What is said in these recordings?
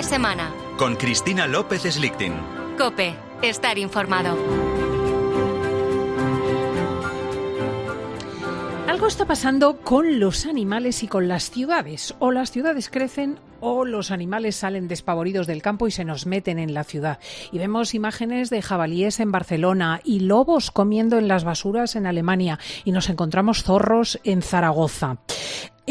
De semana. Con Cristina López Slichting. Cope, estar informado. Algo está pasando con los animales y con las ciudades. O las ciudades crecen o los animales salen despavoridos del campo y se nos meten en la ciudad. Y vemos imágenes de jabalíes en Barcelona y lobos comiendo en las basuras en Alemania y nos encontramos zorros en Zaragoza.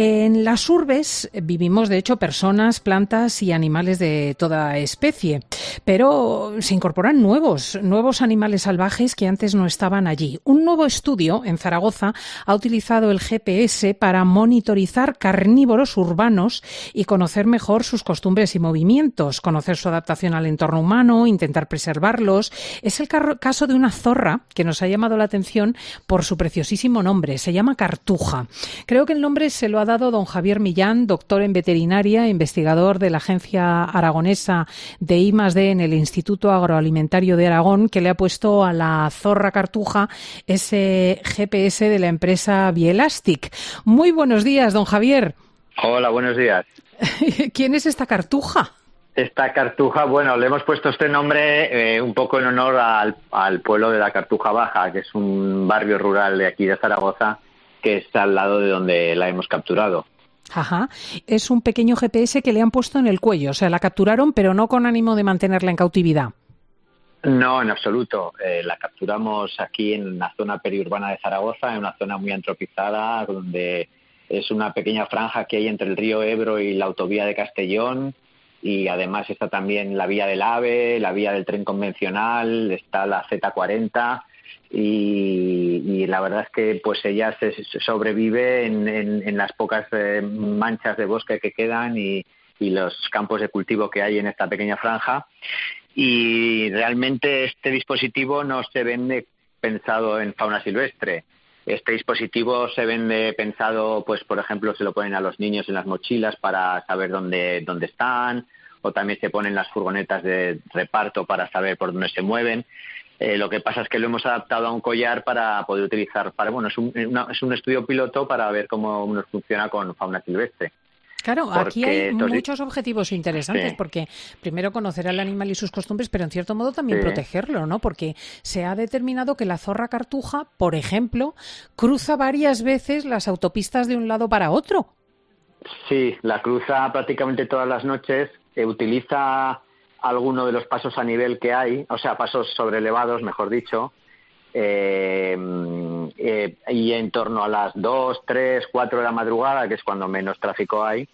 En las urbes vivimos, de hecho, personas, plantas y animales de toda especie, pero se incorporan nuevos, nuevos animales salvajes que antes no estaban allí. Un nuevo estudio en Zaragoza ha utilizado el GPS para monitorizar carnívoros urbanos y conocer mejor sus costumbres y movimientos, conocer su adaptación al entorno humano, intentar preservarlos. Es el caso de una zorra que nos ha llamado la atención por su preciosísimo nombre. Se llama Cartuja. Creo que el nombre se lo ha dado don Javier Millán, doctor en veterinaria, investigador de la Agencia Aragonesa de En el Instituto Agroalimentario de Aragón, que le ha puesto a la zorra cartuja ese GPS de la empresa Bielastic. Muy buenos días, don Javier. Hola, buenos días. ¿Quién es esta cartuja? Esta cartuja, bueno, le hemos puesto este nombre eh, un poco en honor al, al pueblo de la Cartuja Baja, que es un barrio rural de aquí de Zaragoza, que está al lado de donde la hemos capturado. Ajá. Es un pequeño GPS que le han puesto en el cuello. O sea, la capturaron, pero no con ánimo de mantenerla en cautividad. No, en absoluto. Eh, la capturamos aquí en la zona periurbana de Zaragoza, en una zona muy antropizada, donde es una pequeña franja que hay entre el río Ebro y la autovía de Castellón. Y además está también la vía del AVE, la vía del tren convencional, está la Z40 y, la verdad es que pues ella se sobrevive en, las pocas eh, manchas de bosque que quedan y, los campos de cultivo que hay en esta pequeña franja y realmente este dispositivo no se vende pensado en fauna silvestre. Este dispositivo se vende pensado, pues por ejemplo, se lo ponen a los niños en las mochilas para saber dónde, dónde están, o también se ponen las furgonetas de reparto para saber por dónde se mueven. Eh, lo que pasa es que lo hemos adaptado a un collar para poder utilizar, para bueno, es un, es un estudio piloto para ver cómo nos funciona con fauna silvestre. Claro, aquí hay muchos objetivos interesantes, porque primero conocer al animal y sus costumbres, pero en cierto modo también protegerlo, ¿no? Porque se ha determinado que la zorra cartuja, por ejemplo, cruza varias veces las autopistas de un lado para otro. Sí, la cruza prácticamente todas las noches, eh, utiliza alguno de los pasos a nivel que hay, o sea, pasos elevados, mejor dicho, eh, eh, y en torno a las 2, 3, 4 de la madrugada, que es cuando menos tráfico hay.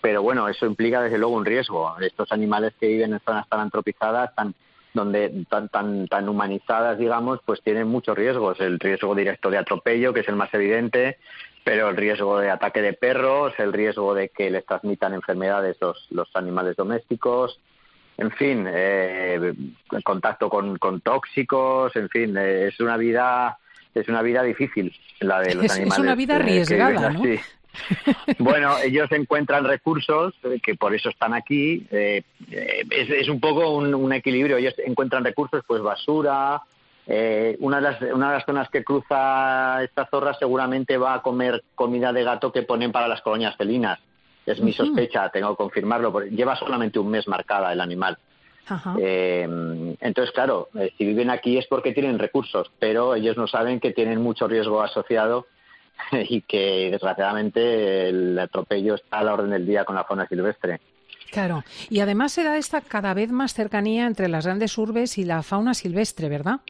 Pero bueno, eso implica desde luego un riesgo. Estos animales que viven en zonas tan antropizadas, tan donde tan, tan, tan humanizadas, digamos, pues tienen muchos riesgos. El riesgo directo de atropello, que es el más evidente, pero el riesgo de ataque de perros, el riesgo de que les transmitan enfermedades los, los animales domésticos, en fin, eh, contacto con, tóxicos, en fin, eh, es una vida es una vida difícil la de los animales. Es una vida arriesgada, ¿no? bueno, ellos encuentran recursos eh, que por eso están aquí. Eh, es, un poco un, equilibrio. Ellos encuentran recursos, pues basura. una, de las, una de las zonas que cruza esta zorra seguramente va a comer comida de gato que ponen para las colonias felinas es mi sospecha, tengo que confirmarlo, porque lleva solamente un mes marcada el animal. Eh, entonces, claro, eh, si viven aquí es porque tienen recursos, pero ellos no saben que tienen mucho riesgo asociado y que desgraciadamente el atropello está a la orden del día con la fauna silvestre. Claro, y además se da esta cada vez más cercanía entre las grandes urbes y la fauna silvestre, ¿verdad?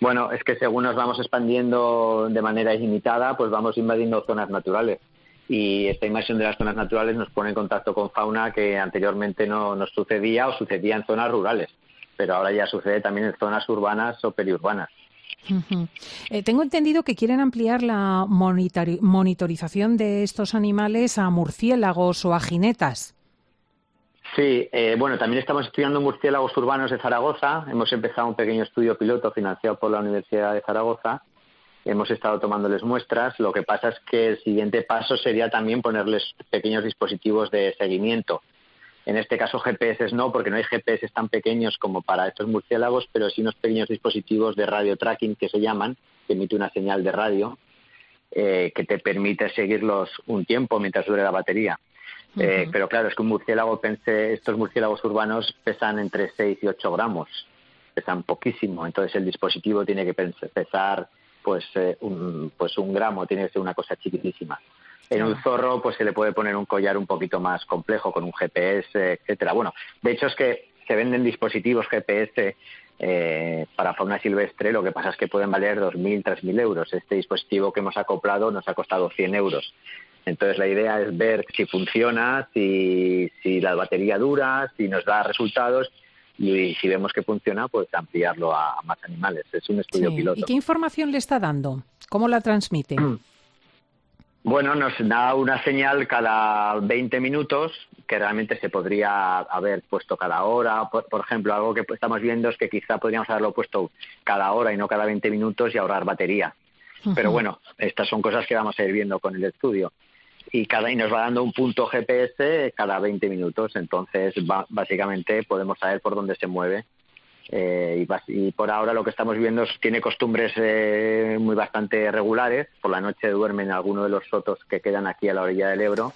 Bueno, es que según nos vamos expandiendo de manera ilimitada, pues vamos invadiendo zonas naturales y esta invasión de las zonas naturales nos pone en contacto con fauna que anteriormente no nos sucedía o sucedía en zonas rurales, pero ahora ya sucede también en zonas urbanas o periurbanas. Eh, tengo entendido que quieren ampliar la monitorización de estos animales a murciélagos o a jinetas. Sí, eh, bueno, también estamos estudiando murciélagos urbanos de Zaragoza. Hemos empezado un pequeño estudio piloto financiado por la Universidad de Zaragoza hemos estado tomándoles muestras. Lo que pasa es que el siguiente paso sería también ponerles pequeños dispositivos de seguimiento. En este caso GPS no, porque no hay GPS tan pequeños como para estos murciélagos, pero sí unos pequeños dispositivos de radio tracking que se llaman, que emite una señal de radio eh, que te permite seguirlos un tiempo mientras dure la batería. Eh, pero claro, es que un murciélago, pensé, estos murciélagos urbanos pesan entre 6 y 8 gramos, pesan poquísimo, entonces el dispositivo tiene que pesar pues, eh, un, pues un gramo, tiene que ser una cosa chiquitísima. En un zorro pues se le puede poner un collar un poquito más complejo con un GPS, etcétera. Bueno, de hecho es que se venden dispositivos GPS eh, para fauna silvestre, lo que pasa es que pueden valer 2.000, 3.000 euros. Este dispositivo que hemos acoplado nos ha costado 100 euros. Entonces la idea es ver si funciona, si, si la batería dura, si nos da resultados y si vemos que funciona, pues ampliarlo a, más animales. Es un estudio piloto. ¿Y qué información le está dando? ¿Cómo la transmite? Bueno, nos da una señal cada 20 minutos que realmente se podría haber puesto cada hora. Por, ejemplo, algo que estamos viendo es que quizá podríamos haberlo puesto cada hora y no cada 20 minutos y ahorrar batería. Pero bueno, estas son cosas que vamos a ir viendo con el estudio. Y, cada, y nos va dando un punto GPS cada 20 minutos. Entonces, básicamente podemos saber por dónde se mueve eh, y, por ahora lo que estamos viendo es tiene costumbres eh, muy bastante regulares. Por la noche duerme en alguno de los sotos que quedan aquí a la orilla del Ebro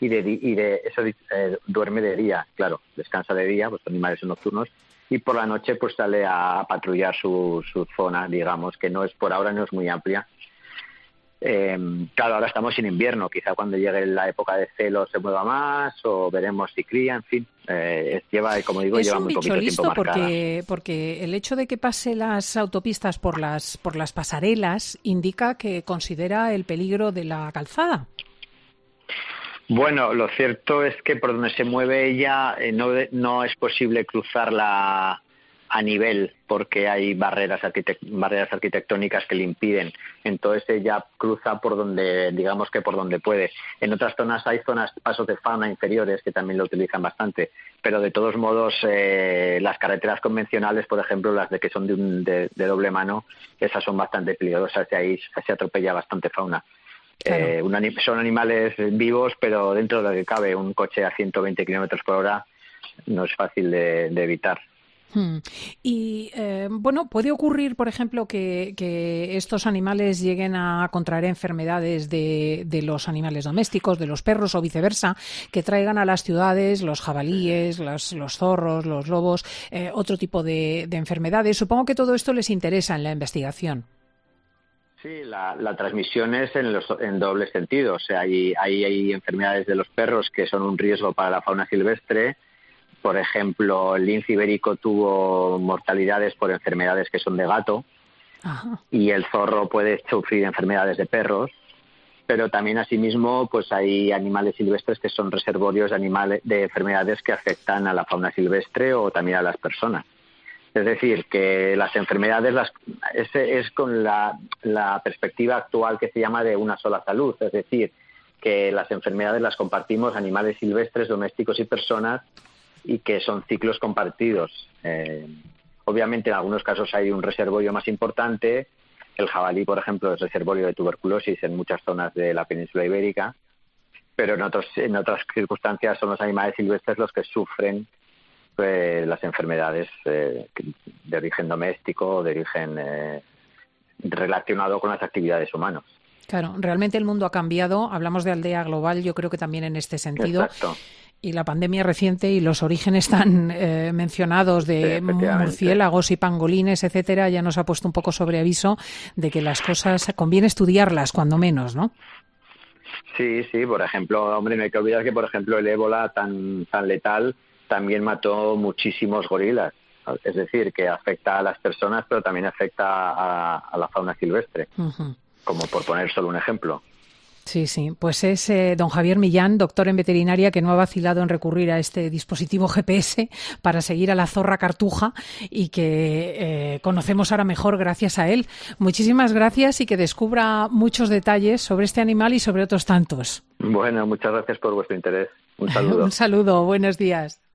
y de, y de eso eh, duerme de día, claro, descansa de día, pues animales son nocturnos y por la noche pues sale a patrullar su, su zona, digamos, que no es por ahora no es muy amplia eh, claro, ahora estamos en invierno, quizá cuando llegue la época de celo se mueva más o veremos si cría, en fin. Eh, lleva, como digo, lleva muy poquito listo tiempo porque, porque el hecho de que pase las autopistas por las, por las pasarelas indica que considera el peligro de la calzada. Bueno, lo cierto es que por donde se mueve ella eh, no, no es posible cruzar la, a nivel porque hay barreras, barreras arquitectónicas que le impiden. Entonces ella cruza por donde, digamos que por donde puede. En otras zonas hay zonas, pasos de fauna inferiores que también lo utilizan bastante, pero de todos modos eh, las carreteras convencionales, por ejemplo, las de que son de, de, doble mano, esas son bastante peligrosas y ahí se atropella bastante fauna. Eh, son animales vivos, pero dentro de lo que cabe un coche a 120 kilómetros por hora no es fácil de evitar. Hmm. Y eh, bueno, puede ocurrir, por ejemplo, que, estos animales lleguen a contraer enfermedades de, los animales domésticos, de los perros o viceversa, que traigan a las ciudades los jabalíes, los, zorros, los lobos, eh, otro tipo de, enfermedades. Supongo que todo esto les interesa en la investigación. Sí, la, transmisión es en, en doble sentido. O sea, hay, hay enfermedades de los perros que son un riesgo para la fauna silvestre por ejemplo, el lince ibérico tuvo mortalidades por enfermedades que son de gato. Y el zorro puede sufrir enfermedades de perros, pero también asimismo pues hay animales silvestres que son reservorios de, animales, de enfermedades que afectan a la fauna silvestre o también a las personas. Es decir, que las enfermedades las, ese es con la, la perspectiva actual que se llama de una sola salud, es decir, que las enfermedades las compartimos animales silvestres, domésticos y personas y que son ciclos compartidos. Eh, obviamente, en algunos casos hay un reservorio más importante. El jabalí, por ejemplo, es reservorio de tuberculosis en muchas zonas de la península ibérica, pero en, otros, en otras circunstancias son los animales silvestres los que sufren pues, las enfermedades eh, de origen doméstico o de origen eh, relacionado con las actividades humanas. Claro, realmente el mundo ha cambiado. Hablamos de aldea global, yo creo que también en este sentido. Exacto y la pandemia reciente y los orígenes tan eh, mencionados de murciélagos y pangolines, etcétera, ya nos ha puesto un poco sobre aviso de que las cosas conviene estudiarlas, cuando menos, ¿no? Sí, sí, por ejemplo, hombre, no hay que olvidar que, por ejemplo, el ébola tan, tan letal también mató muchísimos gorilas. Es decir, que afecta a las personas, pero también afecta a, la fauna silvestre, como por poner solo un ejemplo. Sí, sí. Pues es eh, don Javier Millán, doctor en veterinaria, que no ha vacilado en recurrir a este dispositivo GPS para seguir a la zorra cartuja y que eh, conocemos ahora mejor gracias a él. Muchísimas gracias y que descubra muchos detalles sobre este animal y sobre otros tantos. Bueno, muchas gracias por vuestro interés. Un saludo. Un saludo. Buenos días.